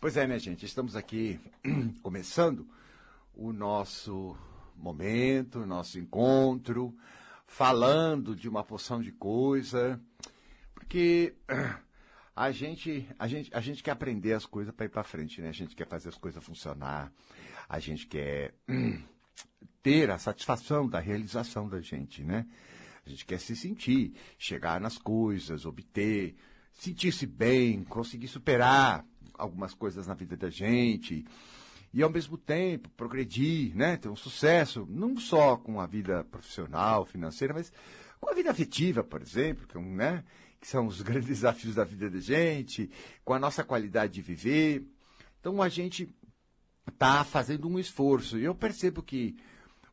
Pois é, minha gente, estamos aqui começando o nosso momento, nosso encontro, falando de uma porção de coisa, porque a gente, a gente, a gente quer aprender as coisas para ir para frente, né? A gente quer fazer as coisas funcionar, a gente quer ter a satisfação da realização da gente, né? A gente quer se sentir, chegar nas coisas, obter, sentir-se bem, conseguir superar algumas coisas na vida da gente e ao mesmo tempo progredir, né, ter um sucesso, não só com a vida profissional, financeira, mas com a vida afetiva, por exemplo, que, é né, que são os grandes desafios da vida da gente, com a nossa qualidade de viver. Então a gente está fazendo um esforço e eu percebo que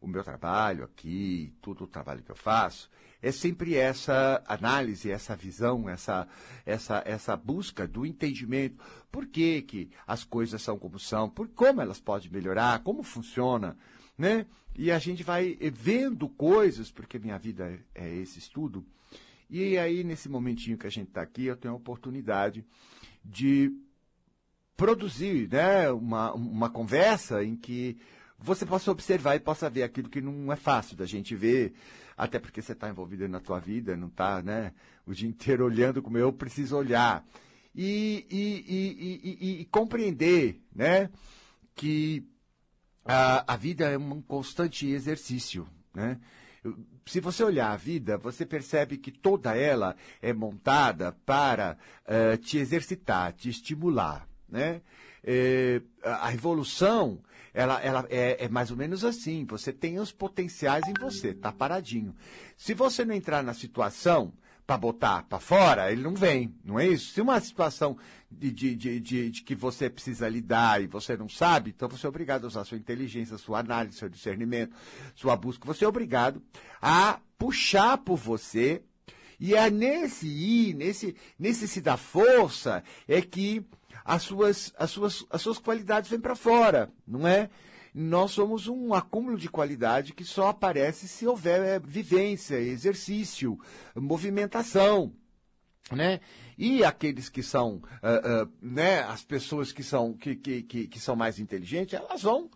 o meu trabalho aqui, todo o trabalho que eu faço, é sempre essa análise, essa visão, essa, essa, essa busca do entendimento. Por que, que as coisas são como são, por como elas podem melhorar, como funciona, né? E a gente vai vendo coisas, porque minha vida é esse estudo. E aí, nesse momentinho que a gente está aqui, eu tenho a oportunidade de produzir né, uma, uma conversa em que você possa observar e possa ver aquilo que não é fácil da gente ver, até porque você está envolvido na tua vida, não está né, o dia inteiro olhando como eu preciso olhar. E, e, e, e compreender né, que a, a vida é um constante exercício. Né? se você olhar a vida, você percebe que toda ela é montada para uh, te exercitar, te estimular. Né? É, a evolução, ela, ela é, é, mais ou menos assim. Você tem os potenciais em você, tá paradinho. Se você não entrar na situação para botar para fora, ele não vem, não é isso? Se uma situação de, de, de, de, de que você precisa lidar e você não sabe, então você é obrigado a usar sua inteligência, sua análise, seu discernimento, sua busca. Você é obrigado a puxar por você e é nesse ir, nesse, nesse se dar força, é que as suas, as suas, as suas qualidades vêm para fora, não é? Nós somos um acúmulo de qualidade que só aparece se houver é, vivência, exercício, movimentação. Né? E aqueles que são, uh, uh, né, as pessoas que são, que, que, que, que são mais inteligentes, elas vão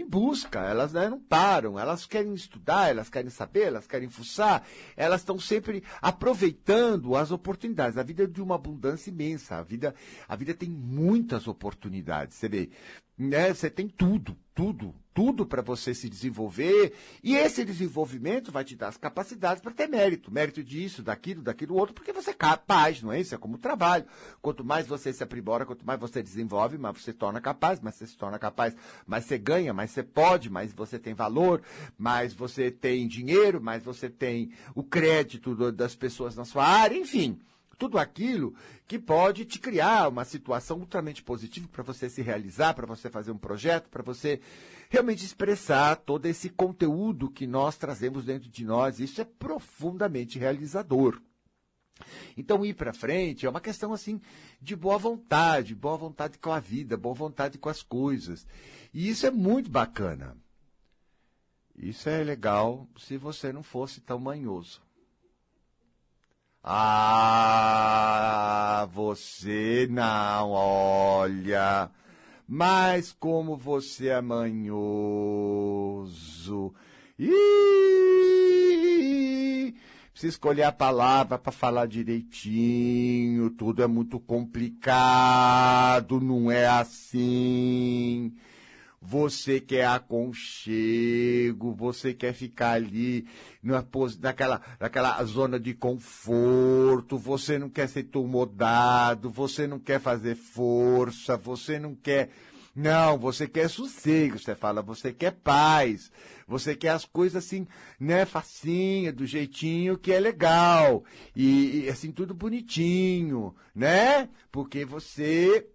em busca, elas né, não param, elas querem estudar, elas querem saber, elas querem fuçar, elas estão sempre aproveitando as oportunidades. A vida é de uma abundância imensa, a vida, a vida tem muitas oportunidades. Você vê, né, você tem tudo, tudo, tudo para você se desenvolver, e esse desenvolvimento vai te dar as capacidades para ter mérito, mérito disso, daquilo, daquilo outro, porque você é capaz, não é isso? É como trabalho. Quanto mais você se aprimora, quanto mais você desenvolve, mais você se torna capaz, mais você se torna capaz, mais você ganha, mais você pode, mais você tem valor, mais você tem dinheiro, mais você tem o crédito das pessoas na sua área, enfim tudo aquilo que pode te criar uma situação ultramente positiva para você se realizar, para você fazer um projeto, para você realmente expressar todo esse conteúdo que nós trazemos dentro de nós. Isso é profundamente realizador. Então, ir para frente é uma questão assim de boa vontade, boa vontade com a vida, boa vontade com as coisas. E isso é muito bacana. Isso é legal se você não fosse tão manhoso. Ah, você não, olha. Mas como você é manhoso. Ih, precisa escolher a palavra para falar direitinho. Tudo é muito complicado, não é assim você quer aconchego, você quer ficar ali na, naquela, naquela zona de conforto, você não quer ser tomodado, você não quer fazer força, você não quer. Não, você quer sossego, você fala, você quer paz, você quer as coisas assim, né, facinha, do jeitinho que é legal, e, e assim, tudo bonitinho, né? Porque você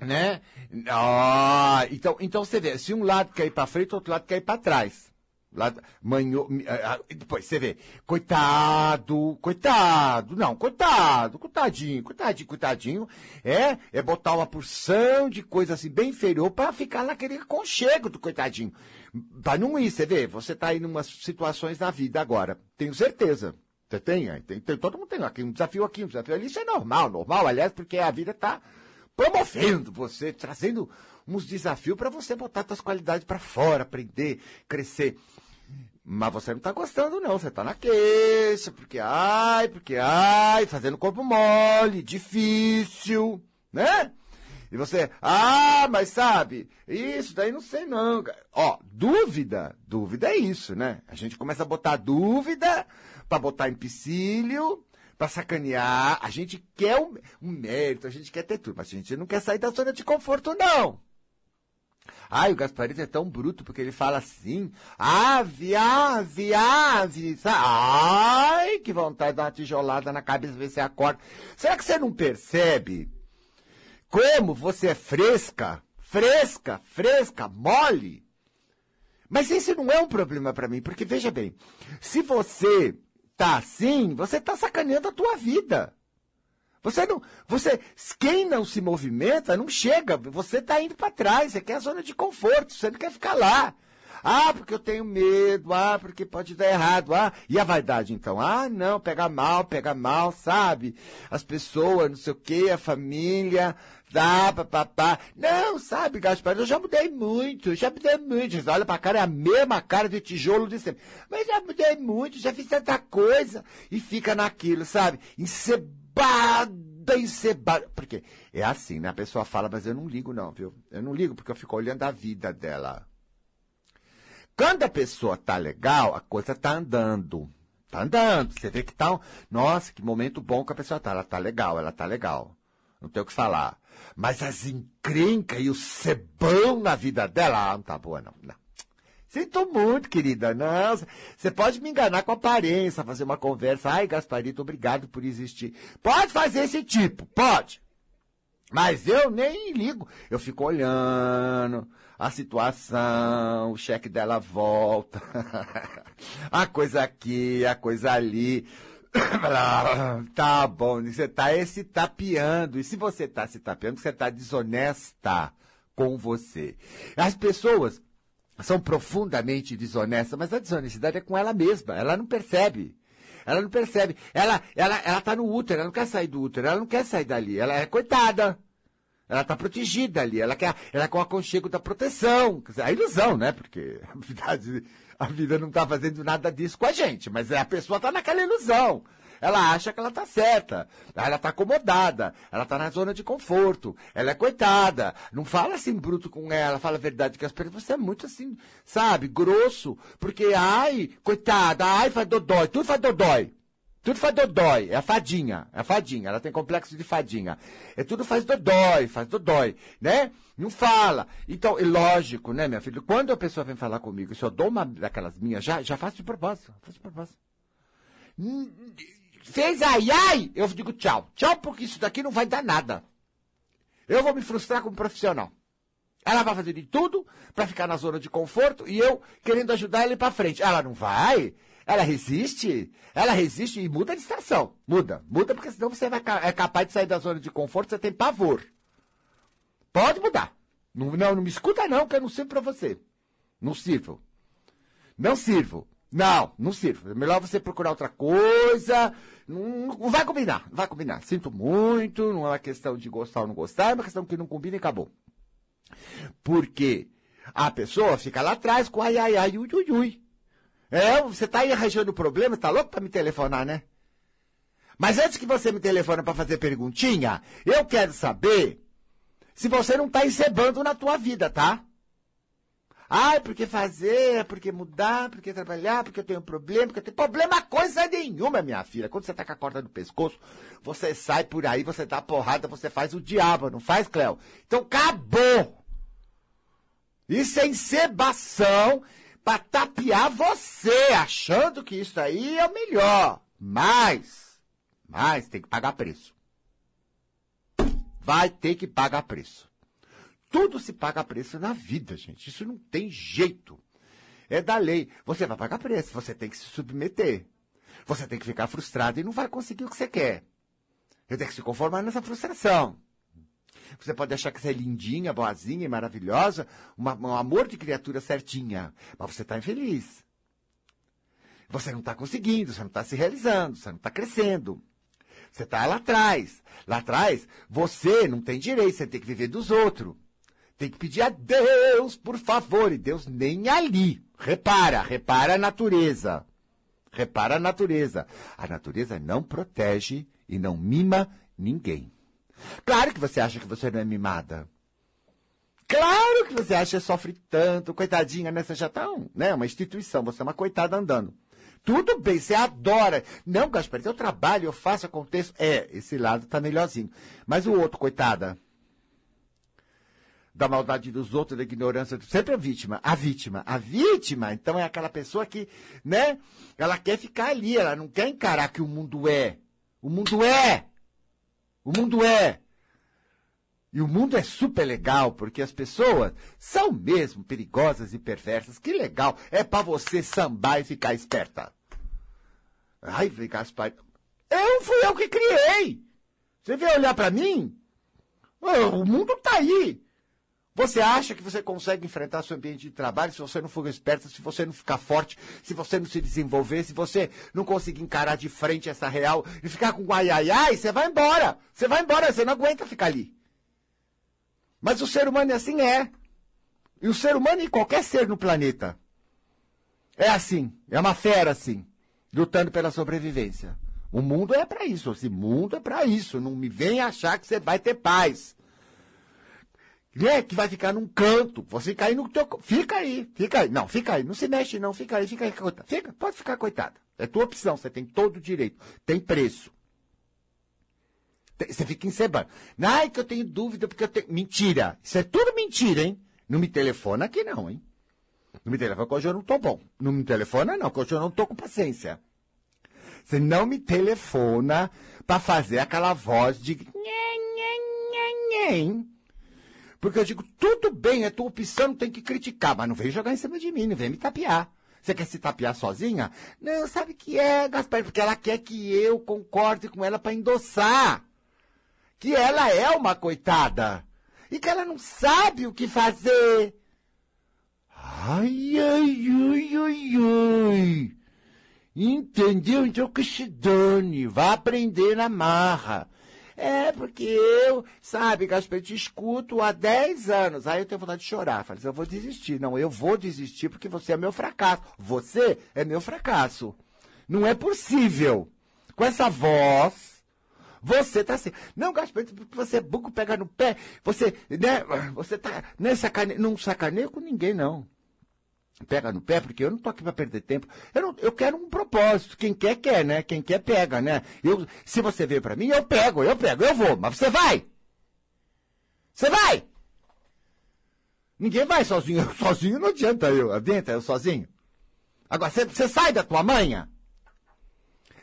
né? Ah, então, então você vê, se um lado quer ir para frente, outro lado quer ir para trás. Lado, ah, ah, depois você vê, coitado, coitado, não, coitado, coitadinho, coitadinho, coitadinho, é, é botar uma porção de coisa assim bem inferior para ficar naquele conchego do coitadinho. Para não ir, você vê, você tá aí em umas situações na vida agora, tenho certeza. Você tem, tem, tem, todo mundo tem aqui um desafio aqui, um desafio ali, isso é normal, normal, aliás, porque a vida tá promovendo você, trazendo uns desafios para você botar suas qualidades para fora, aprender, crescer. Mas você não tá gostando, não. Você tá na queixa, porque ai, porque ai, fazendo corpo mole, difícil, né? E você, ah, mas sabe, isso daí não sei não. Ó, dúvida, dúvida é isso, né? A gente começa a botar dúvida para botar empecilho, para sacanear. A gente quer um, um mérito, a gente quer ter tudo, mas a gente não quer sair da zona de conforto, não. Ai, o Gasparito é tão bruto porque ele fala assim. Ave, ave, ave. Ai, que vontade de dar uma tijolada na cabeça, ver se acorda. Será que você não percebe como você é fresca? Fresca, fresca, mole? Mas esse não é um problema para mim, porque veja bem, se você tá assim, você tá sacaneando a tua vida. Você não, você, quem não se movimenta não chega, você está indo para trás, você quer a zona de conforto, você não quer ficar lá. Ah, porque eu tenho medo, ah, porque pode dar errado, ah, e a vaidade então? Ah, não, pega mal, pega mal, sabe? As pessoas, não sei o quê, a família, tá, papapá. Não, sabe, Gaspar, eu já mudei muito, já mudei muito. Você olha pra cara, é a mesma cara de tijolo de sempre. Mas já mudei muito, já fiz tanta coisa, e fica naquilo, sabe? Encebada, encebada. Porque é assim, né? A pessoa fala, mas eu não ligo, não, viu? Eu não ligo porque eu fico olhando a vida dela. Quando a pessoa tá legal, a coisa tá andando. Tá andando. Você vê que tá. Nossa, que momento bom que a pessoa tá. Ela tá legal, ela tá legal. Não tem o que falar. Mas as encrencas e o cebão na vida dela, ah, não tá boa, não. não. Sinto muito, querida. Não, você pode me enganar com aparência, fazer uma conversa. Ai, Gasparito, obrigado por existir. Pode fazer esse tipo, pode. Mas eu nem ligo. Eu fico olhando a situação, o cheque dela volta, a coisa aqui, a coisa ali. tá bom, você tá se tapeando. E se você tá se tapeando, você tá desonesta com você. As pessoas são profundamente desonestas, mas a desonestidade é com ela mesma, ela não percebe. Ela não percebe. Ela, ela, ela tá no útero, ela não quer sair do útero, ela não quer sair dali. Ela é coitada. Ela está protegida ali, ela quer, ela é com o aconchego da proteção. A ilusão, né? Porque a vida, a vida não está fazendo nada disso com a gente, mas a pessoa está naquela ilusão ela acha que ela tá certa. Ela tá acomodada. Ela tá na zona de conforto. Ela é coitada. Não fala assim bruto com ela, fala a verdade que as pessoas. Você é muito assim, sabe, grosso. Porque, ai, coitada, ai, faz dodói. Tudo faz dodói. Tudo faz dodói, é a fadinha, é a fadinha, ela tem complexo de fadinha. É tudo faz dodói, faz dodói, né? Não fala. Então, é lógico, né, minha filha? Quando a pessoa vem falar comigo, se eu dou uma daquelas minhas, já, já faço de propósito, faço de propósito fez ai ai, eu digo tchau. Tchau, porque isso daqui não vai dar nada. Eu vou me frustrar como profissional. Ela vai fazer de tudo para ficar na zona de conforto e eu querendo ajudar ela para frente. Ela não vai. Ela resiste. Ela resiste e muda de estação. Muda. Muda porque senão você vai, é capaz de sair da zona de conforto, você tem pavor. Pode mudar. Não, não, não me escuta não, que eu não sirvo para você. Não sirvo. Não sirvo. Não, não sirvo. É melhor você procurar outra coisa. Não, não vai combinar, não vai combinar. Sinto muito, não é uma questão de gostar ou não gostar, é uma questão que não combina e acabou. Porque a pessoa fica lá atrás com ai, ai, ai, ui, ui, ui. É, você tá aí arranjando problema, tá louco para me telefonar, né? Mas antes que você me telefone para fazer perguntinha, eu quero saber se você não tá encebando na tua vida, tá? Ai, porque fazer, porque mudar, porque trabalhar, porque eu tenho problema, porque eu tenho problema coisa nenhuma, minha filha. Quando você tá com a corda no pescoço, você sai por aí, você dá porrada, você faz o diabo, não faz, Cléo? Então acabou! Isso é encebação para tapear você, achando que isso aí é o melhor. Mas, mas tem que pagar preço. Vai ter que pagar preço. Tudo se paga preço na vida, gente. Isso não tem jeito. É da lei. Você vai pagar preço, você tem que se submeter. Você tem que ficar frustrado e não vai conseguir o que você quer. Você tem que se conformar nessa frustração. Você pode achar que você é lindinha, boazinha e maravilhosa, uma, um amor de criatura certinha, mas você está infeliz. Você não está conseguindo, você não está se realizando, você não está crescendo. Você está lá atrás. Lá atrás, você não tem direito, você tem que viver dos outros. Tem que pedir a Deus, por favor. E Deus nem ali. Repara, repara a natureza. Repara a natureza. A natureza não protege e não mima ninguém. Claro que você acha que você não é mimada. Claro que você acha que sofre tanto, coitadinha, né? Você já tá um, né? uma instituição, você é uma coitada andando. Tudo bem, você adora. Não, Gaspar, eu trabalho, eu faço, aconteço. É, esse lado tá melhorzinho. Mas o outro, coitada, da maldade dos outros, da ignorância, sempre a vítima. A vítima. A vítima, então, é aquela pessoa que, né, ela quer ficar ali, ela não quer encarar que o mundo é. O mundo é! O mundo é! E o mundo é super legal, porque as pessoas são mesmo perigosas e perversas. Que legal! É para você sambar e ficar esperta. Ai, Gaspar. Eu fui eu que criei! Você veio olhar para mim? o mundo tá aí. Você acha que você consegue enfrentar seu ambiente de trabalho se você não for esperto, se você não ficar forte, se você não se desenvolver, se você não conseguir encarar de frente essa real e ficar com ai ai ai, você vai embora. Você vai embora, você não aguenta ficar ali. Mas o ser humano é assim é. E o ser humano e qualquer ser no planeta é assim, é uma fera assim, lutando pela sobrevivência. O mundo é para isso, esse mundo é para isso. Não me venha achar que você vai ter paz né, que vai ficar num canto. Você cair no teu. Fica aí, fica aí. Não, fica aí. Não se mexe, não. Fica aí, fica aí, coitada. Fica, pode ficar coitada. É tua opção, você tem todo o direito. Tem preço. Você fica encebando. Ai, que eu tenho dúvida porque eu tenho. Mentira! Isso é tudo mentira, hein? Não me telefona aqui, não, hein? Não me telefona que hoje eu não tô bom. Não me telefona, não, que hoje eu não tô com paciência. Você não me telefona para fazer aquela voz de. Porque eu digo, tudo bem, é tua opção, tem que criticar, mas não vem jogar em cima de mim, não vem me tapear. Você quer se tapear sozinha? Não, sabe que é, Gaspar, porque ela quer que eu concorde com ela para endossar. Que ela é uma coitada. E que ela não sabe o que fazer. Ai, ai, ai, ai, ai. Entendeu? Então que se dane. Vá aprender na marra. É, porque eu, sabe, Gaspar, te escuto há 10 anos. Aí eu tenho vontade de chorar. Falei, eu vou desistir. Não, eu vou desistir porque você é meu fracasso. Você é meu fracasso. Não é possível. Com essa voz, você tá assim. Não, Gaspar, você é buco, pega no pé. Você, né, você tá, né, sacane... não sacaneia com ninguém, não pega no pé, porque eu não tô aqui para perder tempo. Eu, não, eu quero um propósito. Quem quer, quer, né? Quem quer, pega, né? Eu, se você veio para mim, eu pego, eu pego, eu vou. Mas você vai! Você vai! Ninguém vai sozinho. Eu, sozinho não adianta eu. Adianta eu sozinho. Agora, você, sai da tua manha.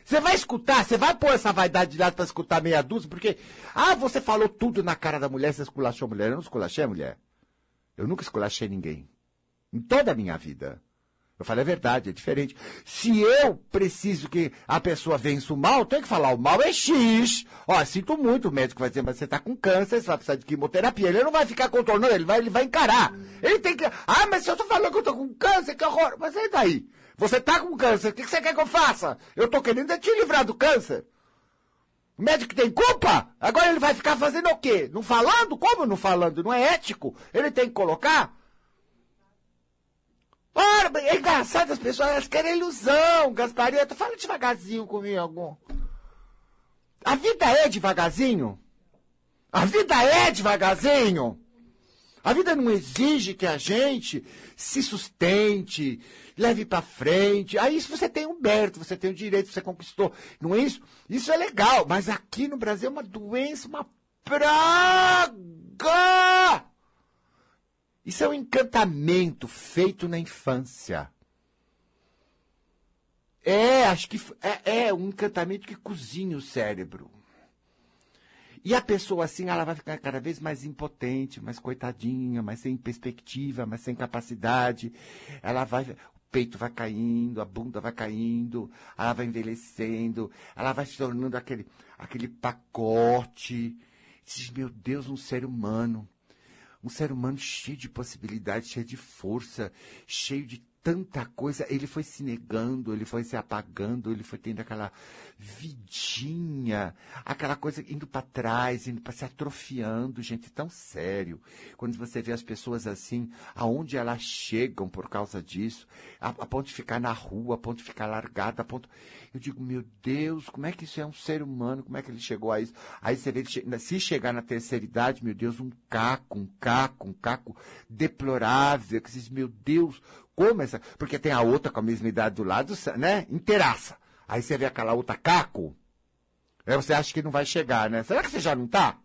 Você vai escutar, você vai pôr essa vaidade de lado para escutar meia dúzia, porque, ah, você falou tudo na cara da mulher, você esculachou a mulher. Eu não esculachei a mulher. Eu nunca esculachei ninguém. Em toda a minha vida. Eu falei a verdade, é diferente. Se eu preciso que a pessoa vença o mal, tenho que falar, o mal é X. Ó, sinto muito, o médico vai dizer, mas você está com câncer, você vai precisar de quimioterapia. Ele não vai ficar contornando, ele vai, ele vai encarar. Ele tem que. Ah, mas se eu estou falando que eu estou com câncer, que horror. Mas e daí? Você está com câncer, o que você quer que eu faça? Eu estou querendo é te livrar do câncer. O médico tem culpa? Agora ele vai ficar fazendo o quê? Não falando? Como não falando? Não é ético? Ele tem que colocar Ora, é engraçado, as pessoas elas querem ilusão, Gasparito. Fala devagarzinho comigo. A vida é devagarzinho? A vida é devagarzinho? A vida não exige que a gente se sustente, leve para frente. Aí isso você tem um mérito, você tem o direito, você conquistou. Não é isso? Isso é legal, mas aqui no Brasil é uma doença, uma praga! Isso é um encantamento feito na infância. É, acho que é, é um encantamento que cozinha o cérebro. E a pessoa assim, ela vai ficar cada vez mais impotente, mais coitadinha, mais sem perspectiva, mais sem capacidade. Ela vai, o peito vai caindo, a bunda vai caindo, ela vai envelhecendo, ela vai se tornando aquele, aquele pacote. Diz, meu Deus, um ser humano um ser humano cheio de possibilidades, cheio de força, cheio de tanta coisa, ele foi se negando, ele foi se apagando, ele foi tendo aquela vidinha, aquela coisa indo para trás, indo para se atrofiando, gente, tão sério. Quando você vê as pessoas assim, aonde elas chegam por causa disso, a, a ponto de ficar na rua, a ponto de ficar largada, a ponto. Eu digo, meu Deus, como é que isso é um ser humano? Como é que ele chegou a isso? Aí você vê, se chegar na terceira idade, meu Deus, um caco, um caco, um caco deplorável, que diz, meu Deus, Porque tem a outra com a mesma idade do lado, né? Inteiraça. Aí você vê aquela outra caco. Aí você acha que não vai chegar, né? Será que você já não tá?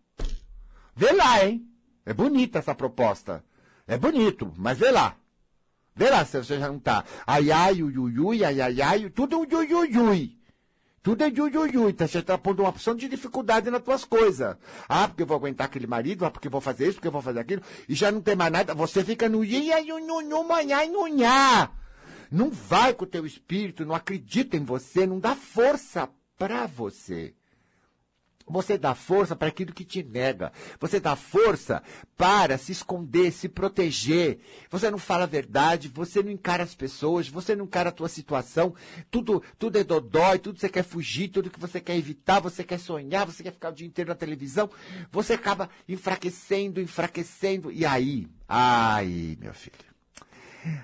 Vê lá, hein? É bonita essa proposta. É bonito, mas vê lá. Vê lá se você já não tá. Ai, ai, ui, ui, ui, ai, ai, ai, tudo ui, ui, ui, ui. Tudo é ui. Tá, você está pondo uma opção de dificuldade nas tuas coisas. Ah, porque eu vou aguentar aquele marido, ah, porque eu vou fazer isso, porque eu vou fazer aquilo. E já não tem mais nada. Você fica no nu, manhã, nhá. Não vai com o teu espírito, não acredita em você, não dá força para você. Você dá força para aquilo que te nega. Você dá força para se esconder, se proteger. Você não fala a verdade, você não encara as pessoas, você não encara a tua situação. Tudo, tudo é dodói, tudo você quer fugir, tudo que você quer evitar, você quer sonhar, você quer ficar o dia inteiro na televisão. Você acaba enfraquecendo, enfraquecendo. E aí, ai, meu filho.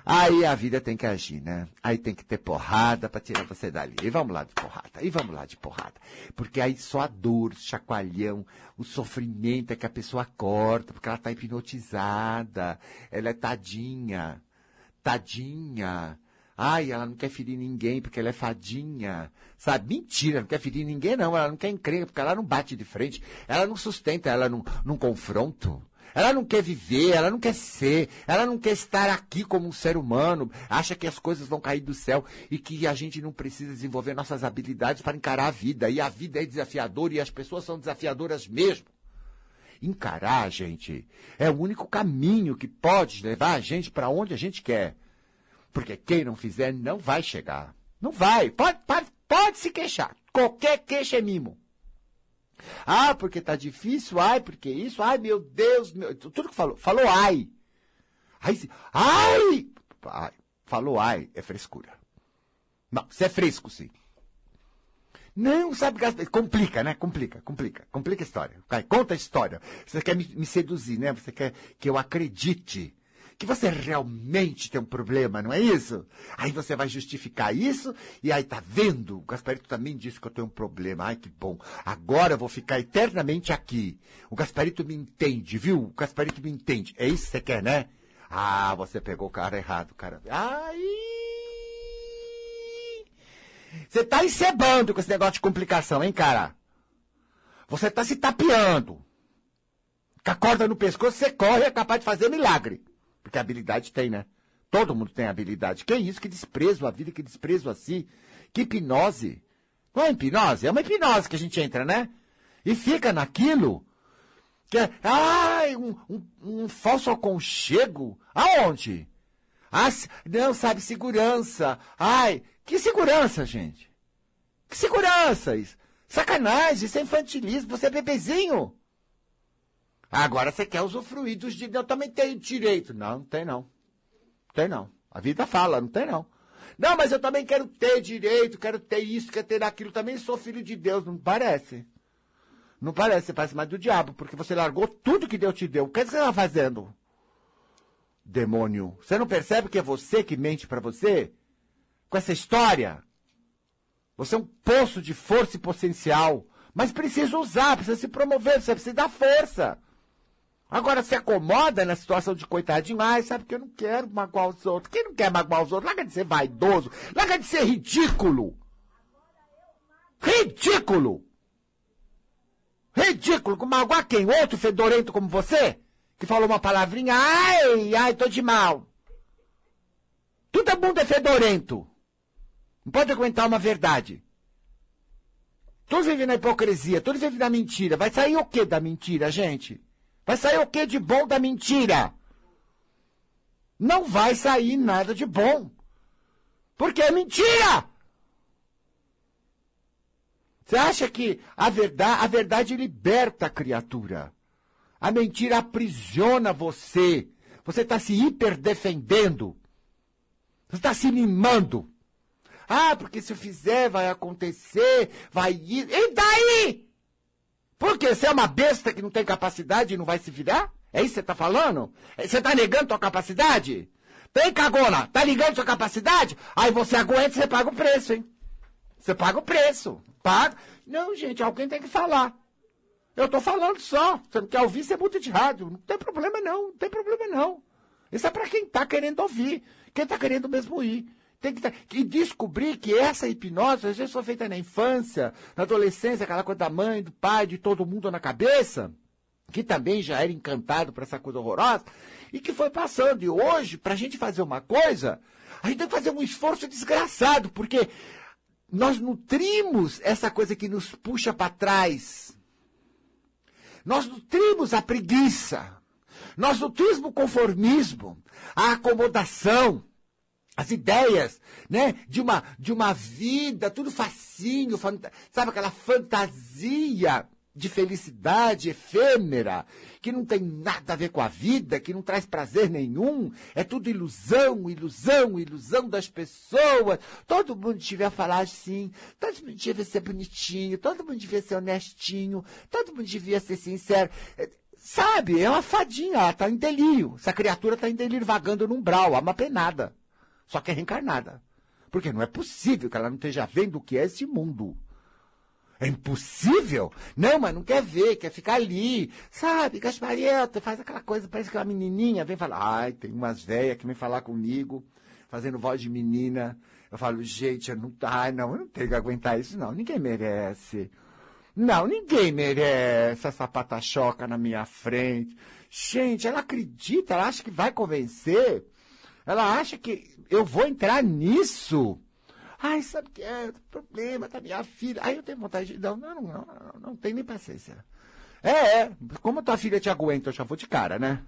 Aí a vida tem que agir, né? Aí tem que ter porrada para tirar você dali. E vamos lá de porrada, e vamos lá de porrada. Porque aí só a dor, o chacoalhão, o sofrimento é que a pessoa corta, porque ela está hipnotizada, ela é tadinha, tadinha. Ai, ela não quer ferir ninguém porque ela é fadinha. Sabe? Mentira, não quer ferir ninguém, não. Ela não quer encrenca, porque ela não bate de frente. Ela não sustenta, ela não, não confronto. Ela não quer viver, ela não quer ser, ela não quer estar aqui como um ser humano, acha que as coisas vão cair do céu e que a gente não precisa desenvolver nossas habilidades para encarar a vida. E a vida é desafiadora e as pessoas são desafiadoras mesmo. Encarar, gente, é o único caminho que pode levar a gente para onde a gente quer. Porque quem não fizer não vai chegar. Não vai. Pode, pode, pode se queixar. Qualquer queixa é mimo. Ah, porque tá difícil, ai, porque isso, ai, meu Deus, meu... tudo que falou, falou ai. Ai, ai, ai, falou ai, é frescura. Não, você é fresco, sim. Não, sabe, complica, né? Complica, complica, complica a história. Conta a história. Você quer me, me seduzir, né? Você quer que eu acredite que você realmente tem um problema, não é isso? Aí você vai justificar isso, e aí tá vendo? O Gasparito também disse que eu tenho um problema. Ai, que bom. Agora eu vou ficar eternamente aqui. O Gasparito me entende, viu? O Gasparito me entende. É isso que você quer, né? Ah, você pegou o cara errado, cara. Ai! Você tá encebando com esse negócio de complicação, hein, cara? Você tá se tapeando. Com a corda no pescoço, você corre e é capaz de fazer milagre. Porque habilidade tem, né? Todo mundo tem habilidade. Que é isso? Que desprezo a vida, que desprezo a si. Que hipnose. Não é hipnose? É uma hipnose que a gente entra, né? E fica naquilo. Que é, ai, um, um, um falso aconchego. Aonde? Ah, não, sabe, segurança. Ai, que segurança, gente? Que segurança isso? Sacanagem, isso é infantilismo, você é bebezinho. Agora você quer usufruir dos direitos. Eu também tenho direito. Não, não tem não. Tem não. A vida fala, não tem não. Não, mas eu também quero ter direito, quero ter isso, quero ter aquilo. Também sou filho de Deus. Não parece. Não parece, você parece mais do diabo, porque você largou tudo que Deus te deu. O que você está fazendo? Demônio. Você não percebe que é você que mente para você? Com essa história? Você é um poço de força e potencial. Mas precisa usar, precisa se promover, precisa dar força. Agora se acomoda na situação de coitadinho. Ai, sabe que eu não quero magoar os outros. Quem não quer magoar os outros? Larga de ser vaidoso. Larga de ser ridículo. Ridículo. Ridículo. Magoar quem? Outro fedorento como você? Que falou uma palavrinha. Ai, ai, tô de mal. Tudo é mundo é fedorento. Não pode aguentar uma verdade. Todos vivem na hipocrisia, todos vivem na mentira. Vai sair o que da mentira, gente? Vai sair o que de bom da mentira? Não vai sair nada de bom. Porque é mentira! Você acha que a verdade, a verdade liberta a criatura? A mentira aprisiona você. Você está se hiperdefendendo. Você está se mimando. Ah, porque se eu fizer vai acontecer, vai ir. E daí? Porque você é uma besta que não tem capacidade e não vai se virar? É isso que você está falando? Você está negando sua capacidade? Tem cagona, tá ligando sua capacidade? Aí você aguenta, você paga o preço, hein? Você paga o preço. Paga. Não, gente, alguém tem que falar. Eu estou falando só. Você não quer ouvir, você muda de rádio. Não tem problema não, não tem problema não. Isso é para quem está querendo ouvir, quem está querendo mesmo ir. Tem que, tá, e descobrir que essa hipnose, às vezes, foi feita na infância, na adolescência, aquela coisa da mãe, do pai, de todo mundo na cabeça, que também já era encantado por essa coisa horrorosa, e que foi passando. E hoje, para a gente fazer uma coisa, a gente tem que fazer um esforço desgraçado, porque nós nutrimos essa coisa que nos puxa para trás. Nós nutrimos a preguiça. Nós nutrimos o conformismo, a acomodação as ideias, né, de uma de uma vida tudo facinho, sabe aquela fantasia de felicidade efêmera, que não tem nada a ver com a vida, que não traz prazer nenhum, é tudo ilusão, ilusão, ilusão das pessoas. Todo mundo devia falar assim, todo mundo devia ser bonitinho, todo mundo devia ser honestinho, todo mundo devia ser sincero. Sabe, é uma fadinha, ela está em delírio. Essa criatura está em delírio, vagando no umbral, é uma penada só que é reencarnada. Porque não é possível que ela não esteja vendo o que é esse mundo. É impossível? Não, mas não quer ver, quer ficar ali. Sabe, Gasparieta, faz aquela coisa, parece que uma menininha vem falar. Ai, tem umas velhas que vêm falar comigo, fazendo voz de menina. Eu falo, gente, eu não, ai, não, eu não tenho que aguentar isso, não. Ninguém merece. Não, ninguém merece essa patachoca na minha frente. Gente, ela acredita, ela acha que vai convencer. Ela acha que eu vou entrar nisso. Ai, sabe o que é? Problema da minha filha. Aí eu tenho vontade de. Não, não, não, não, não, tem nem paciência. É, é. Como tua filha te aguenta, eu já vou de cara, né?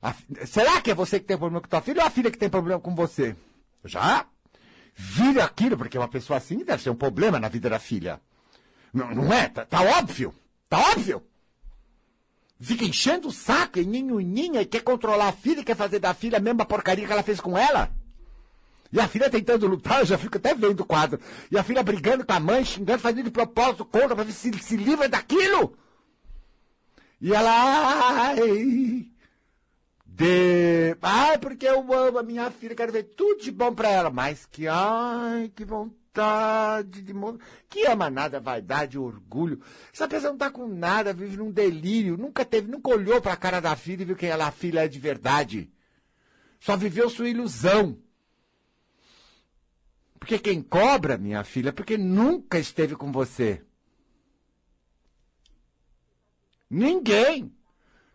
A, será que é você que tem problema com tua filha ou a filha que tem problema com você? Já? Vira aquilo, porque uma pessoa assim deve ser um problema na vida da filha. Não, não é? Tá, tá óbvio. Tá óbvio fica enchendo o saco, e ninho, e quer controlar a filha, quer fazer da filha a mesma porcaria que ela fez com ela. E a filha tentando lutar, eu já fico até vendo o quadro. E a filha brigando com a mãe, xingando, fazendo de propósito contra pra ver se se livra daquilo. E ela. Ai, de... ai, porque eu amo a minha filha, quero ver tudo de bom pra ela. Mas que, ai, que vontade vontade de que ama nada, vaidade, orgulho. Essa pessoa não está com nada, vive num delírio, nunca teve, nunca olhou para a cara da filha e viu quem ela, a filha é de verdade. Só viveu sua ilusão. Porque quem cobra, minha filha, é porque nunca esteve com você. Ninguém.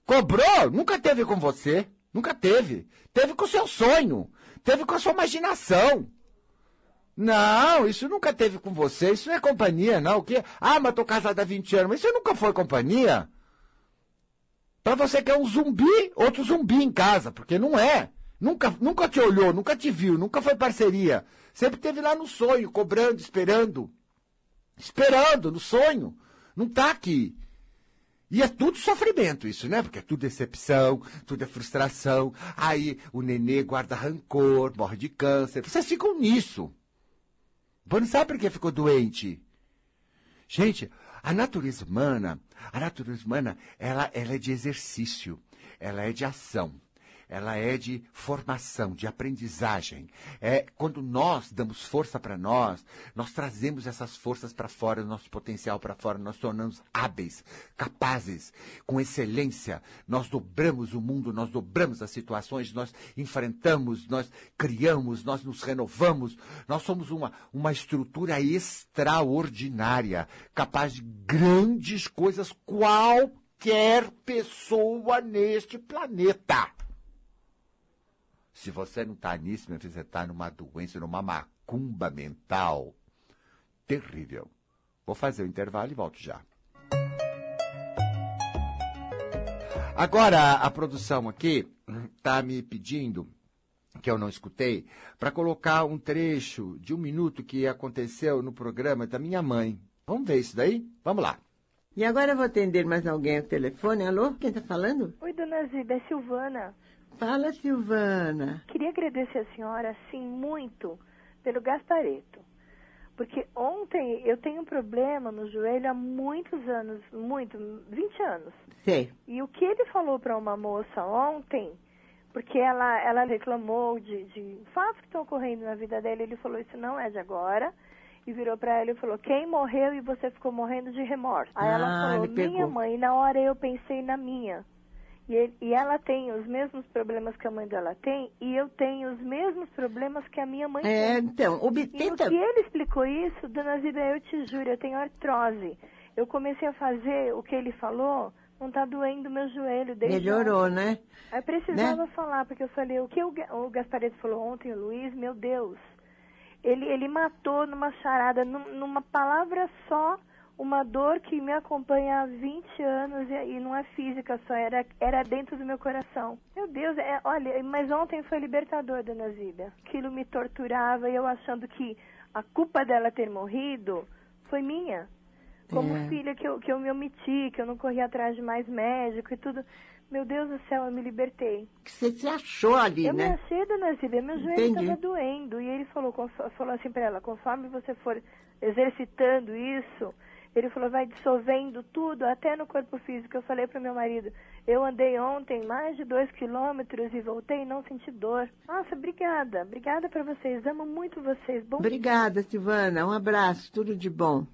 Cobrou, nunca teve com você. Nunca teve. Teve com o seu sonho. Teve com a sua imaginação. Não, isso nunca teve com você. Isso não é companhia, não. O quê? Ah, mas tô casada há 20 anos. Mas isso nunca foi companhia. Para você que é um zumbi, outro zumbi em casa, porque não é. Nunca, nunca te olhou, nunca te viu, nunca foi parceria. Sempre teve lá no sonho, cobrando, esperando. Esperando, no sonho. Não tá aqui. E é tudo sofrimento isso, né? Porque é tudo decepção, tudo é frustração. Aí o nenê guarda rancor, morre de câncer. Vocês ficam nisso. Você não sabe por que ficou doente. Gente, a natureza humana, a natureza humana, ela, ela é de exercício, ela é de ação ela é de formação, de aprendizagem. É quando nós damos força para nós, nós trazemos essas forças para fora, nosso potencial para fora, nós tornamos hábeis, capazes, com excelência. Nós dobramos o mundo, nós dobramos as situações, nós enfrentamos, nós criamos, nós nos renovamos. Nós somos uma, uma estrutura extraordinária, capaz de grandes coisas, qualquer pessoa neste planeta. Se você não está nisso, meu filho, você está numa doença, numa macumba mental terrível. Vou fazer o intervalo e volto já. Agora, a produção aqui está me pedindo, que eu não escutei, para colocar um trecho de um minuto que aconteceu no programa da minha mãe. Vamos ver isso daí? Vamos lá. E agora eu vou atender mais alguém ao telefone. Alô, quem está falando? Oi, dona Ziba, é Silvana. Fala, Silvana. Queria agradecer a senhora, assim, muito pelo Gaspareto. Porque ontem eu tenho um problema no joelho há muitos anos, muito, 20 anos. Sei. E o que ele falou para uma moça ontem, porque ela, ela reclamou de, de fatos que estão ocorrendo na vida dela, ele falou, isso não é de agora. E virou para ela e falou, quem morreu e você ficou morrendo de remorso? Aí Ah, ela falou, minha mãe, e na hora eu pensei na minha. E, ele- e ela tem os mesmos problemas que a mãe dela tem, e eu tenho os mesmos problemas que a minha mãe É, tem. então, E obtém no que ele explicou isso, dona Zida, eu te juro, eu tenho artrose. Eu comecei a fazer o que ele falou, não tá doendo meu joelho desde melhorou, ontem. né? Aí eu precisava falar, porque eu falei, o que o, o Gaspareto falou ontem, o Luiz, meu Deus. Ele, ele matou numa charada, num- numa palavra só, uma dor que me acompanha há 20 anos e, e não é física só, era, era dentro do meu coração. Meu Deus, é, olha, mas ontem foi libertador, dona Zida. Aquilo me torturava e eu achando que a culpa dela ter morrido foi minha. Como É. filha que eu, que eu me omiti, que eu não corri atrás de mais médico e tudo. Meu Deus do céu, eu me libertei. Que você se achou ali, Eu me né? achei, dona Zília, meu joelho estava doendo. E ele falou, falou assim para ela, conforme você for exercitando isso, ele falou, vai dissolvendo tudo, até no corpo físico. Eu falei para meu marido, eu andei ontem mais de dois quilômetros e voltei e não senti dor. Nossa, obrigada, obrigada para vocês, amo muito vocês. Bom Obrigada, Silvana. Um abraço, tudo de bom.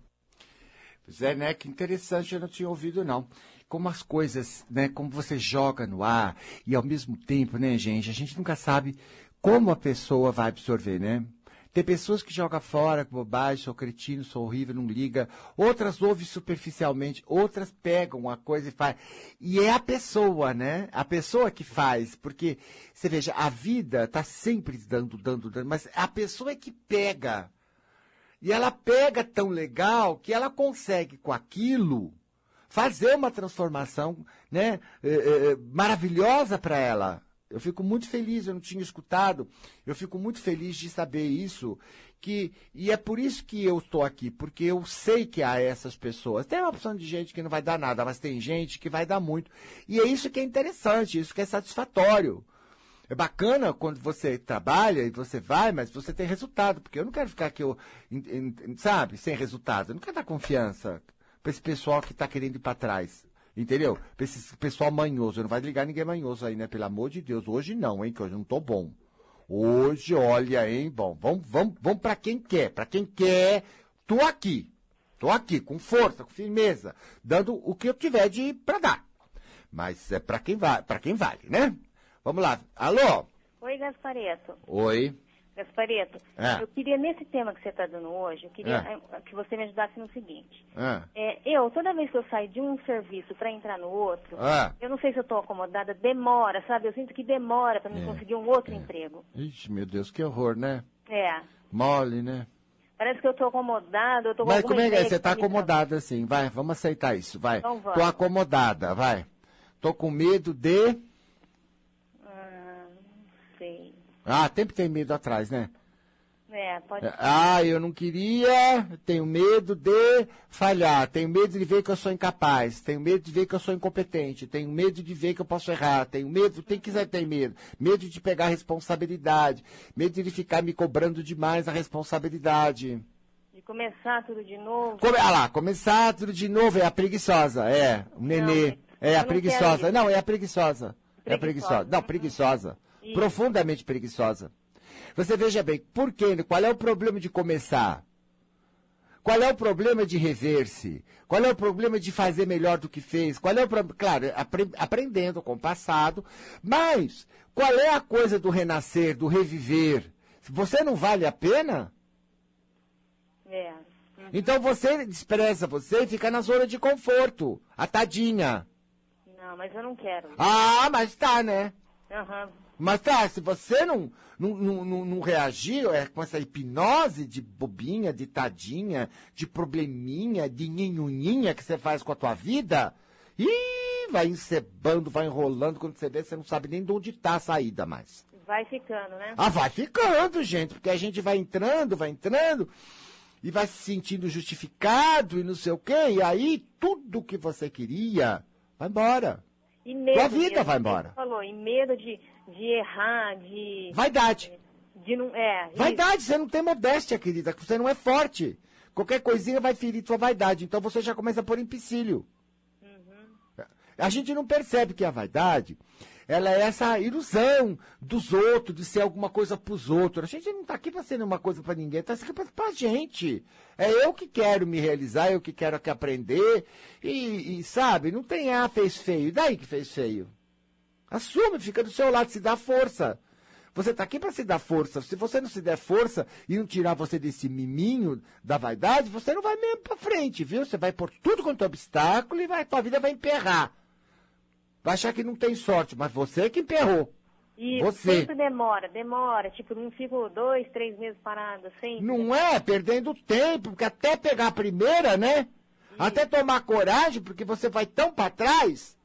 Pois é, né? Que interessante, eu não tinha ouvido, não. Como as coisas, né? Como você joga no ar e ao mesmo tempo, né, gente? A gente nunca sabe como a pessoa vai absorver, né? Tem pessoas que jogam fora, com bobagem, sou cretino, sou horrível, não liga. Outras ouvem superficialmente, outras pegam uma coisa e faz. E é a pessoa, né? A pessoa que faz. Porque, você veja, a vida tá sempre dando, dando, dando, mas a pessoa é que pega. E ela pega tão legal que ela consegue com aquilo fazer uma transformação né, eh, eh, maravilhosa para ela. Eu fico muito feliz, eu não tinha escutado, eu fico muito feliz de saber isso. Que, e é por isso que eu estou aqui, porque eu sei que há essas pessoas. Tem uma opção de gente que não vai dar nada, mas tem gente que vai dar muito. E é isso que é interessante, isso que é satisfatório. É bacana quando você trabalha e você vai, mas você tem resultado, porque eu não quero ficar aqui, eu, sabe, sem resultado. Eu não quero dar confiança para esse pessoal que está querendo ir para trás. Entendeu? Pra esse pessoal manhoso. Não vai ligar ninguém manhoso aí, né? Pelo amor de Deus. Hoje não, hein? Que hoje não tô bom. Hoje, olha, hein? Bom, vamos, vamos, vamos para quem quer. Para quem quer, tô aqui. Tô aqui, com força, com firmeza, dando o que eu tiver de para dar. Mas é para quem vai, para quem vale, né? Vamos lá. Alô? Oi, Gaspareto. Oi. Gaspareto, É. eu queria, nesse tema que você está dando hoje, eu queria É. eh, que você me ajudasse no seguinte. Ah, É, eu, toda vez que eu saio de um serviço para entrar no outro, ah. eu não sei se eu estou acomodada, demora, sabe? Eu sinto que demora para me É. conseguir um outro emprego. Ixi, meu Deus, que horror, né? É. Mole, né? Parece que eu estou acomodada, eu estou com Mas como é que é? Você tá me acomodada assim, vai, vamos aceitar isso, vai. Então vamos. Tô acomodada, vai. Tô com medo de. tra- Ah, não sei. Ah, sempre tem medo atrás, né? É, pode Ah, eu não queria, tenho medo de falhar, tenho medo de ver que eu sou incapaz, tenho medo de ver que eu sou incompetente, tenho medo de ver que eu posso errar, tenho medo, tem que ter medo, medo de pegar a responsabilidade, medo de ficar me cobrando demais a responsabilidade. de começar tudo de novo. Come, ah lá, começar tudo de novo, é a preguiçosa, é, o nenê, Não, é a preguiçosa, não, é a preguiçosa, é a Preguiçosa. preguiçosa, não, preguiçosa, Isso. profundamente preguiçosa. Você veja bem, por quê? Qual é o problema de começar? Qual é o problema de rever-se? Qual é o problema de fazer melhor do que fez? Qual é o problema? Claro, apre- aprendendo com o passado, mas qual é a coisa do renascer, do reviver? Você não vale a pena? É. Então você despreza você e fica na zona de conforto. A tadinha. Não, mas eu não quero. Ah, mas tá, né? Aham. Mas tá, se você não, não, não, não, reagir é, com essa hipnose de bobinha, de tadinha, de probleminha, de ninhuninha que você faz com a tua vida, ih, vai encebando, vai enrolando, quando você vê, você não sabe nem de onde tá a saída mais. Vai ficando, né? Ah, vai ficando, gente, porque a gente vai entrando, vai entrando, e vai se sentindo justificado e não sei o quê, e aí tudo que você queria vai embora. E medo. Tua vida vai embora. falou, e medo de, de errar, de. Vaidade. De não. É. Vaidade, você não tem modéstia, querida. Você não é forte. Qualquer coisinha vai ferir sua vaidade. Então você já começa a pôr empecilho. A gente não percebe que a vaidade, ela é essa ilusão dos outros, de ser alguma coisa pros outros. A gente não tá aqui pra ser uma coisa pra ninguém, tá aqui pra, pra gente. É eu que quero me realizar, eu que quero aqui aprender. E, e, sabe, não tem, ah, fez feio. E daí que fez feio? Assume, fica do seu lado, se dá força. Você está aqui para se dar força. Se você não se der força e não tirar você desse miminho da vaidade, você não vai mesmo para frente, viu? Você vai por tudo quanto é obstáculo e vai, tua vida vai emperrar. Vai achar que não tem sorte, mas você que emperrou. E Você. sempre demora, demora. Tipo, não fico dois, três meses parado, sempre. Não é perdendo tempo, porque até pegar a primeira, né? Até tomar coragem, porque você vai tão para trás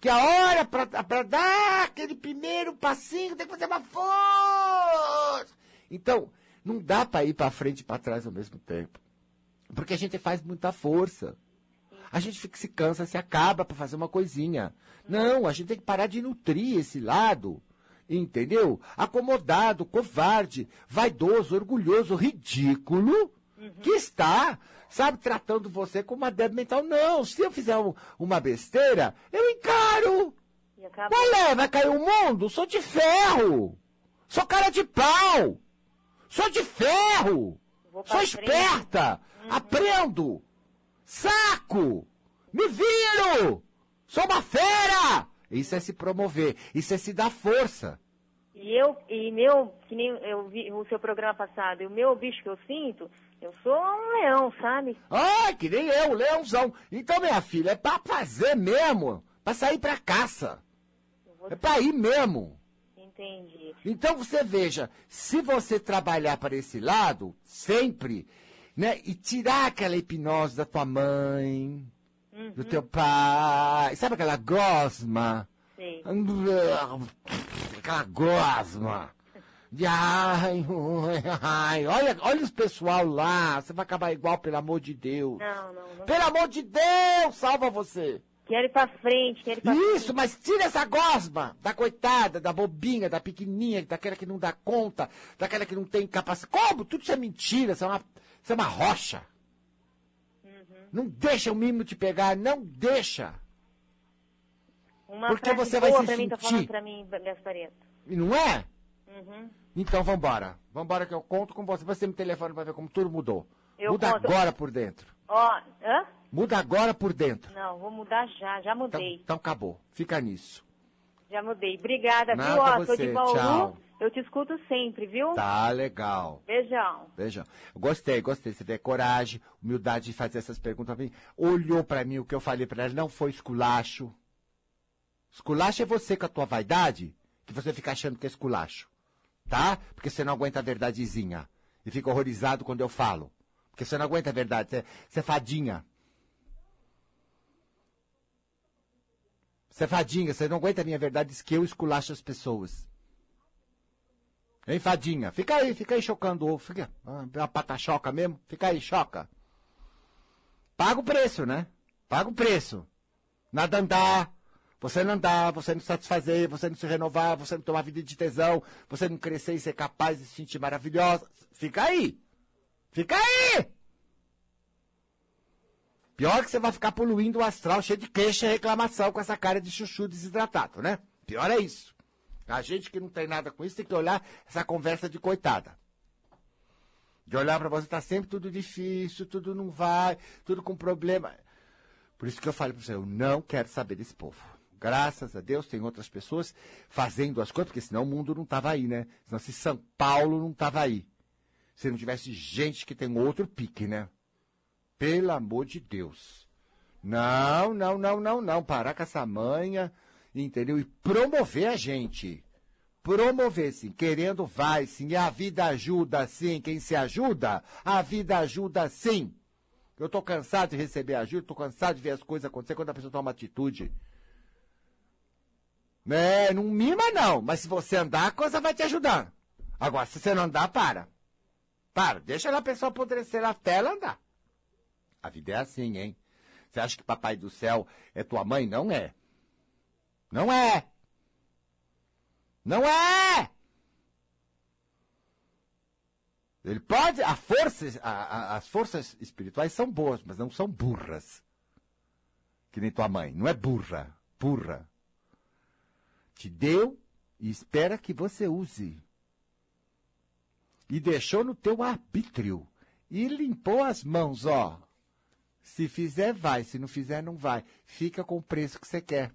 que a hora para dar aquele primeiro passinho tem que fazer uma força. Então, não dá para ir para frente e para trás ao mesmo tempo. Porque a gente faz muita força. A gente fica, se cansa, se acaba para fazer uma coisinha. Não, a gente tem que parar de nutrir esse lado. Entendeu? Acomodado, covarde, vaidoso, orgulhoso, ridículo, que está, sabe, tratando você como uma débil mental. Não, se eu fizer um- uma besteira, eu encaro. Qual é? Vai cair o mundo? Sou de ferro. Sou cara de pau. Sou de ferro. Sou esperta. Aprendo. Saco. Me viro. Sou uma fera. Isso é se promover. Isso é se dar força. E eu, e meu, que nem eu vi o seu programa passado, e o meu bicho que eu sinto, eu sou um leão, sabe? Ai, que nem eu, leãozão. Então, minha filha, é pra fazer mesmo. Pra sair pra caça. É pra ir mesmo. Entendi. Então você veja, se você trabalhar para esse lado, sempre, né, e tirar aquela hipnose da tua mãe, do teu pai, sabe aquela gosma? Sei. Aquela gosma. De, ai, ai, olha, olha os pessoal lá, você vai acabar igual, pelo amor de Deus. Não, não, não. Pelo amor de Deus, salva você. Quero ir pra frente, quero ir pra Isso, frente. mas tira essa gosma da coitada, da bobinha, da pequenininha, daquela que não dá conta, daquela que não tem capacidade. Como? Tudo isso é mentira, isso é uma, isso é uma rocha. Não deixa o mimo te pegar, não deixa. Uma porque você vai se pra mim, tá sentir. mim, não é? Uhum. Então vambora. Vambora que eu conto com você. Você me telefone pra ver como tudo mudou. Eu Muda conto. agora por dentro. Ó, hã? Muda agora por dentro. Não, vou mudar já, já Então, mudei. então acabou. Fica nisso. Já mudei. Obrigada, Nada viu? Ó, você, tô de Bauru. tchau. Eu te escuto sempre, viu? Tá legal. Beijão. Eu gostei, gostei. Você vê coragem, humildade de fazer essas perguntas pra mim. Olhou pra mim, o que eu falei pra ela não foi esculacho. Esculacho é você com a tua vaidade, que você fica achando que é esculacho. Tá? Porque você não aguenta a verdadezinha. E fica horrorizado quando eu falo. Porque você não aguenta a verdade, você, você é fadinha. Você é fadinha, você não aguenta a minha verdade, diz que eu esculacho as pessoas. Hein, fadinha? Fica aí, fica aí chocando o ovo. Fica, ah, uma patachoca mesmo. Fica aí, choca. Paga o preço, né? Paga o preço. Nada andar. Você não andar, você não satisfazer, você não se renovar, você não uma vida de tesão, você não crescer e ser capaz de se sentir maravilhosa. Fica aí. Fica aí! Pior que você vai ficar poluindo o astral cheio de queixa e reclamação com essa cara de chuchu desidratado, né? Pior é isso. A gente que não tem nada com isso tem que olhar essa conversa de coitada. De olhar pra você, tá sempre tudo difícil, tudo não vai, tudo com problema. Por isso que eu falei pra você, eu não quero saber desse povo. Graças a Deus tem outras pessoas fazendo as coisas, porque senão o mundo não tava aí, né? Senão se São Paulo não tava aí. Se não tivesse gente que tem outro pique, né? Pelo amor de Deus. Não, não, não, não, não. Parar com essa manha, entendeu? E promover a gente. Promover, sim. Querendo, vai, sim. E a vida ajuda, sim. Quem se ajuda, a vida ajuda, sim. Eu tô cansado de receber ajuda, tô cansado de ver as coisas acontecer quando a pessoa toma uma atitude. É, não mima não, mas se você andar, a coisa vai te ajudar. Agora, se você não andar, para. Para, deixa a pessoa apodrecer até ela andar. A vida é assim, hein? Você acha que papai do céu é tua mãe? Não é. Não é. Não é! Ele pode. A força, a- a- as forças espirituais são boas, mas não são burras. Que nem tua mãe. Não é burra. Burra. Te deu e espera que você use. E deixou no teu arbítrio. E limpou as mãos, ó. Se fizer, vai. Se não fizer, não vai. Fica com o preço que você quer.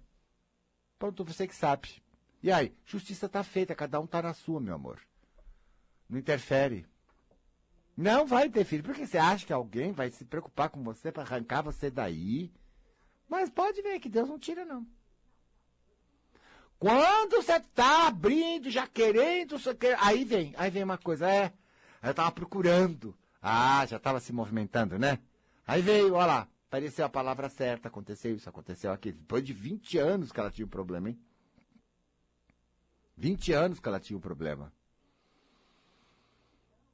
Pronto, você que sabe. E aí, justiça tá feita, cada um tá na sua, meu amor. Não interfere. Não vai interferir. Porque você acha que alguém vai se preocupar com você para arrancar você daí? Mas pode ver que Deus não tira, não. Quando você tá abrindo, já querendo, aí vem, aí vem uma coisa, é, eu tava procurando. Ah, já tava se movimentando, né? Aí veio, olha lá, apareceu a palavra certa, aconteceu isso, aconteceu aquilo. Depois de 20 anos que ela tinha o problema, hein? 20 anos que ela tinha o problema.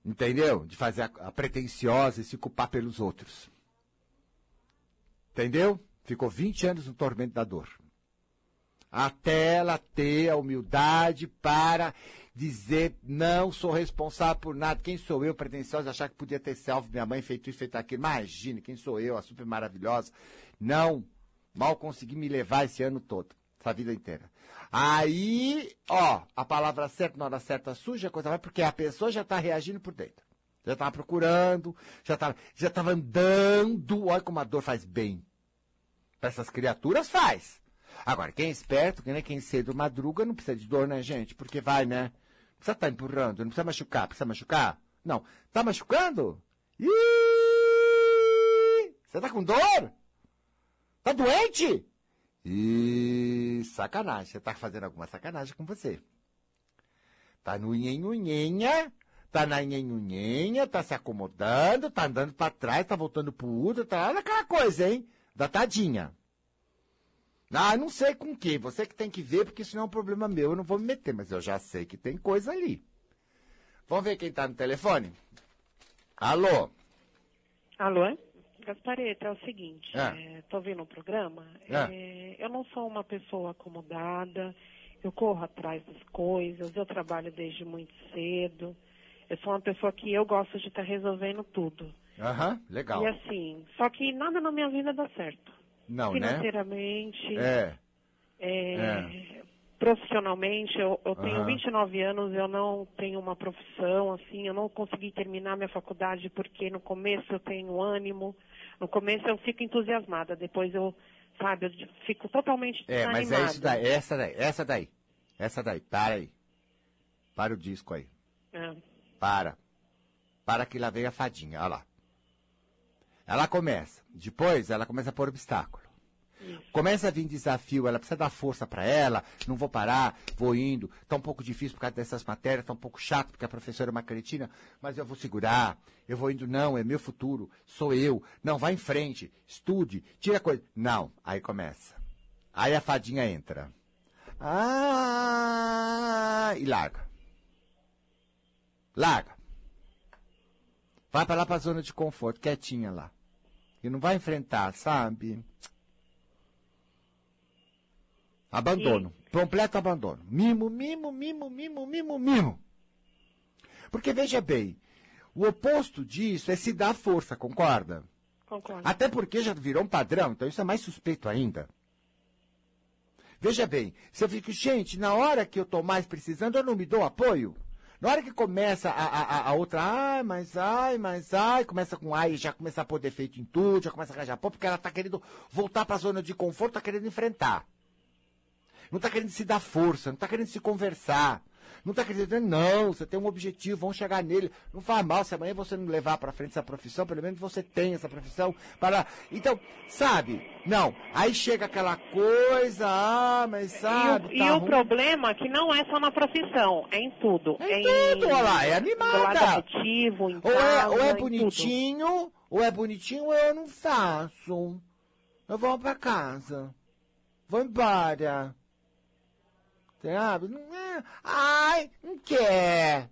Entendeu? De fazer a, a pretensiosa e se culpar pelos outros. Entendeu? Ficou 20 anos no tormento da dor. Até ela ter a humildade para dizer, não sou responsável por nada. Quem sou eu, pretensiosa, achar que podia ter salvo minha mãe, feito isso, feito aquilo. Imagine, quem sou eu, a super maravilhosa. Não, mal consegui me levar esse ano todo, essa vida inteira. Aí, ó, a palavra certa na hora certa suja, a coisa vai, porque a pessoa já está reagindo por dentro. Já estava procurando, já estava já tava andando. Olha como a dor faz bem. Para essas criaturas faz. Agora, quem é esperto, nem quem cedo madruga, não precisa de dor, né, gente? Porque vai, né? Não precisa estar empurrando, não precisa machucar. Precisa machucar? Não. Tá machucando? Ih! Você tá com dor? Tá doente? Ih, sacanagem. Você tá fazendo alguma sacanagem com você. Tá no nhenhunhenha, tá na nhenhunhenha, tá se acomodando, tá andando pra trás, tá voltando pro útero, tá olha aquela coisa, hein? Da tadinha. Ah, não sei com quem, você que tem que ver, porque isso não é um problema meu, eu não vou me meter, mas eu já sei que tem coisa ali. Vamos ver quem tá no telefone? Alô? Alô? Gaspareta, é o seguinte, Ah. é, tô ouvindo o programa, Ah. é, eu não sou uma pessoa acomodada, eu corro atrás das coisas, eu trabalho desde muito cedo, eu sou uma pessoa que eu gosto de estar resolvendo tudo. Aham, legal. E assim, só que nada na minha vida dá certo. Não, né? Financeiramente, É, é, É. profissionalmente, eu, eu tenho Aham. 29 anos, eu não tenho uma profissão, assim, eu não consegui terminar minha faculdade porque no começo eu tenho ânimo, no começo eu fico entusiasmada, depois eu, sabe, eu fico totalmente é, mas é isso daí, essa daí, essa daí. Essa daí, para aí. Para o disco aí. É. Para. Para que lá vem a fadinha, olha lá. Ela começa. Depois ela começa a pôr obstáculo. Começa a vir desafio, ela precisa dar força para ela, não vou parar, vou indo, tá um pouco difícil por causa dessas matérias, tá um pouco chato porque a professora é uma cretina, mas eu vou segurar, eu vou indo, não, é meu futuro, sou eu, não, vai em frente, estude, tira coisa. Não, aí começa. Aí a fadinha entra. Ah, e larga. Larga. Vai pra lá pra zona de conforto, quietinha lá. E não vai enfrentar, sabe? Abandono. Completo abandono. Mimo, mimo, mimo, mimo, mimo, mimo. Porque veja bem, o oposto disso é se dar força, concorda? Concordo. Até porque já virou um padrão, então isso é mais suspeito ainda. Veja bem, se eu fico, gente, na hora que eu estou mais precisando, eu não me dou apoio. Na hora que começa a, a, a- outra, ai, mas ai, mas ai, começa com ai, já começa a pôr defeito em tudo, já começa a arranjar pô, porque ela está querendo voltar para a zona de conforto, está querendo enfrentar. Não está querendo se dar força, não está querendo se conversar. Não está querendo dizer, não, você tem um objetivo, vamos chegar nele. Não faz mal se amanhã você não levar para frente essa profissão, pelo menos você tem essa profissão para. Então, sabe? Não. Aí chega aquela coisa, ah, mas sabe. e o, tá e o problema é que não é só na profissão, é em tudo. É em tudo, olha lá, é animada. Em Ou é, casa, ou é em tudo. bonitinho, ou é bonitinho, ou eu não faço. Eu vou pra casa. Vou embora. Sabe? Não é. Ai, não quer.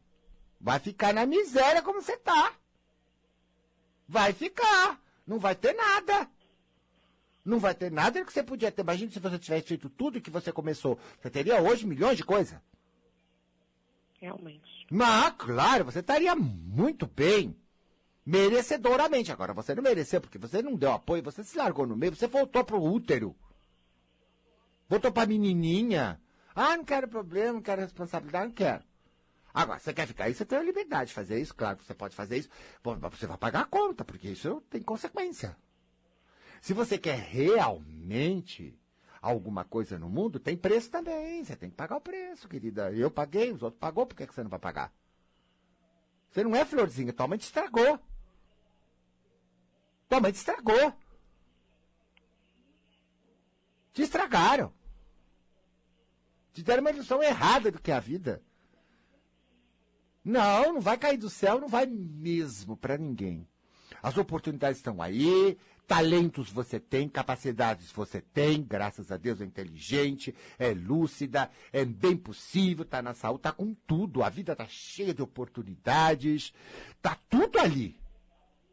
Vai ficar na miséria como você tá. Vai ficar. Não vai ter nada. Não vai ter nada que você podia ter. Imagina se você tivesse feito tudo que você começou. Você teria hoje milhões de coisas. realmente. Mas, claro, você estaria muito bem. Merecedoramente. Agora, você não mereceu, porque você não deu apoio, você se largou no meio, você voltou pro útero. Voltou pra menininha. Ah, não quero problema, não quero responsabilidade, não quero. Agora, você quer ficar aí, você tem a liberdade de fazer isso, claro que você pode fazer isso. Bom, você vai pagar a conta, porque isso tem consequência. Se você quer realmente alguma coisa no mundo, tem preço também. Você tem que pagar o preço, querida. Eu paguei, os outros pagou, por que que você não vai pagar? Você não é florzinha, tua mãe te estragou. Tua mãe te estragou. Te estragaram. Te deram uma ilusão errada do que é a vida. Não, não vai cair do céu, não vai mesmo para ninguém. As oportunidades estão aí, talentos você tem, capacidades você tem, graças a Deus é inteligente, é lúcida, é bem possível, tá na saúde, tá com tudo, a vida tá cheia de oportunidades, tá tudo ali.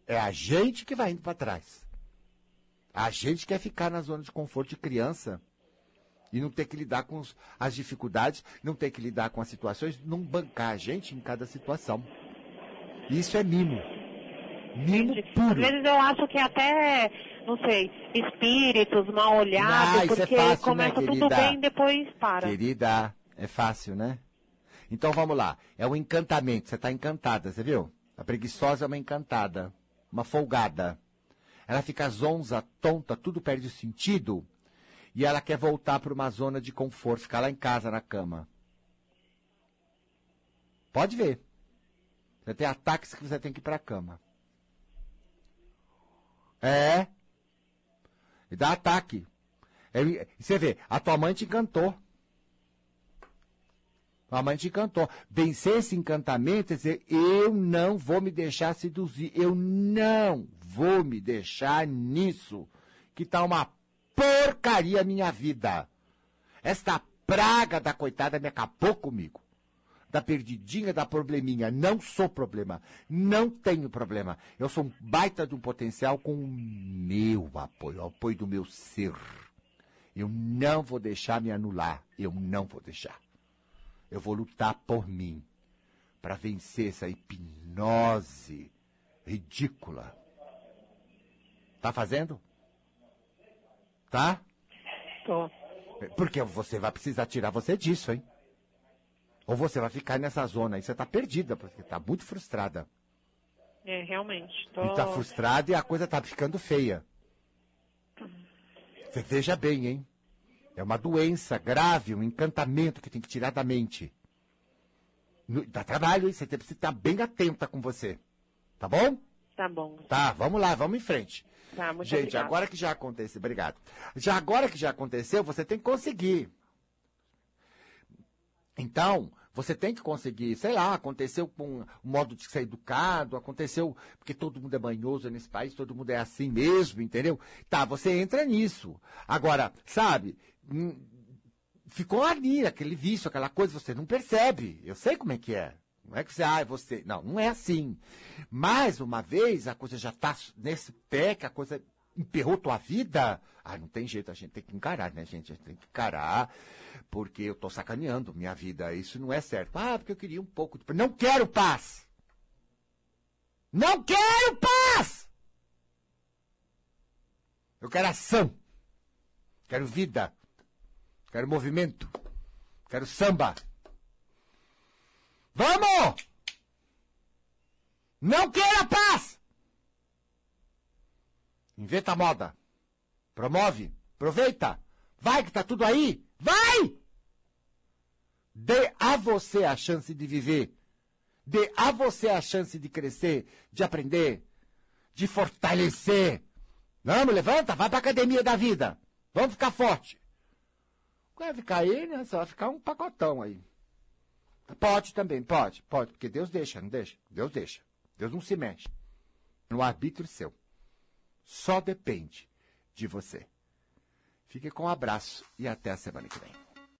É a gente que vai indo para trás. A gente quer ficar na zona de conforto de criança e não ter que lidar com as dificuldades, não ter que lidar com as situações, não bancar a gente em cada situação. Isso é mimo. Mimo Às puro. vezes eu acho que até, não sei, espíritos mal olhados, Ah, é porque fácil, né, começa tudo querida? bem e depois para. Querida, é fácil, né? Então vamos lá. É um encantamento. Você está encantada, você viu? A preguiçosa é uma encantada. Uma folgada. Ela fica zonza, tonta, tudo perde sentido. E ela quer voltar para uma zona de conforto, ficar lá em casa, na cama. Pode ver. Você tem ataques que você tem que ir para a cama. É. E dá ataque. É, você vê, a tua mãe te encantou. A mãe te encantou. Vencer esse encantamento é dizer, eu não vou me deixar seduzir. Eu não vou me deixar nisso. Que tá uma porcaria minha vida. Esta praga da coitada me acabou comigo. Da perdidinha, da probleminha. Não sou problema. Não tenho problema. Eu sou um baita de um potencial com o meu apoio, o apoio do meu ser. Eu não vou deixar me anular. Eu não vou deixar. Eu vou lutar por mim. Para vencer essa hipnose ridícula. Tá fazendo? Tá? Tô. Porque você vai precisar tirar você disso, hein? Ou você vai ficar nessa zona aí, você tá perdida, porque tá muito frustrada. É, realmente. Tô... E tá frustrada e a coisa tá ficando feia. Você veja bem, hein? É uma doença grave, um encantamento que tem que tirar da mente. No- Dá trabalho, hein? Você tem que estar bem atenta com você. Tá bom? Tá bom. Tá, vamos lá, vamos em frente. Tá, muito Gente, obrigada. agora que já aconteceu, obrigado. Já agora que já aconteceu, você tem que conseguir. Então, você tem que conseguir, sei lá, aconteceu com o modo de ser educado, aconteceu porque todo mundo é manhoso nesse país, todo mundo é assim mesmo, entendeu? Tá, você entra nisso. Agora, sabe, hum, ficou ali, aquele vício, aquela coisa, você não percebe. Eu sei como é que é. Não é que você, ah, é você. Não, não é assim. Mas, uma vez, a coisa já está nesse pé, que a coisa emperrou tua vida. Ah, não tem jeito, a gente tem que encarar, né, gente? A gente tem que encarar, porque eu tô sacaneando minha vida. Isso não é certo. Ah, porque eu queria um pouco de. Não quero paz! Não quero paz! Eu quero ação. Quero vida. Quero movimento. Quero samba. Vamos! Não queira paz! Inventa moda. Promove. Aproveita. Vai que tá tudo aí. Vai! Dê a você a chance de viver. Dê a você a chance de crescer, de aprender, de fortalecer. Vamos, levanta, vai pra academia da vida. Vamos ficar forte. Vai ficar aí, né? Só vai ficar um pacotão aí. Pode também, pode, pode, porque Deus deixa, não deixa? Deus deixa. Deus não se mexe. No arbítrio seu. Só depende de você. Fique com um abraço e até a semana que vem.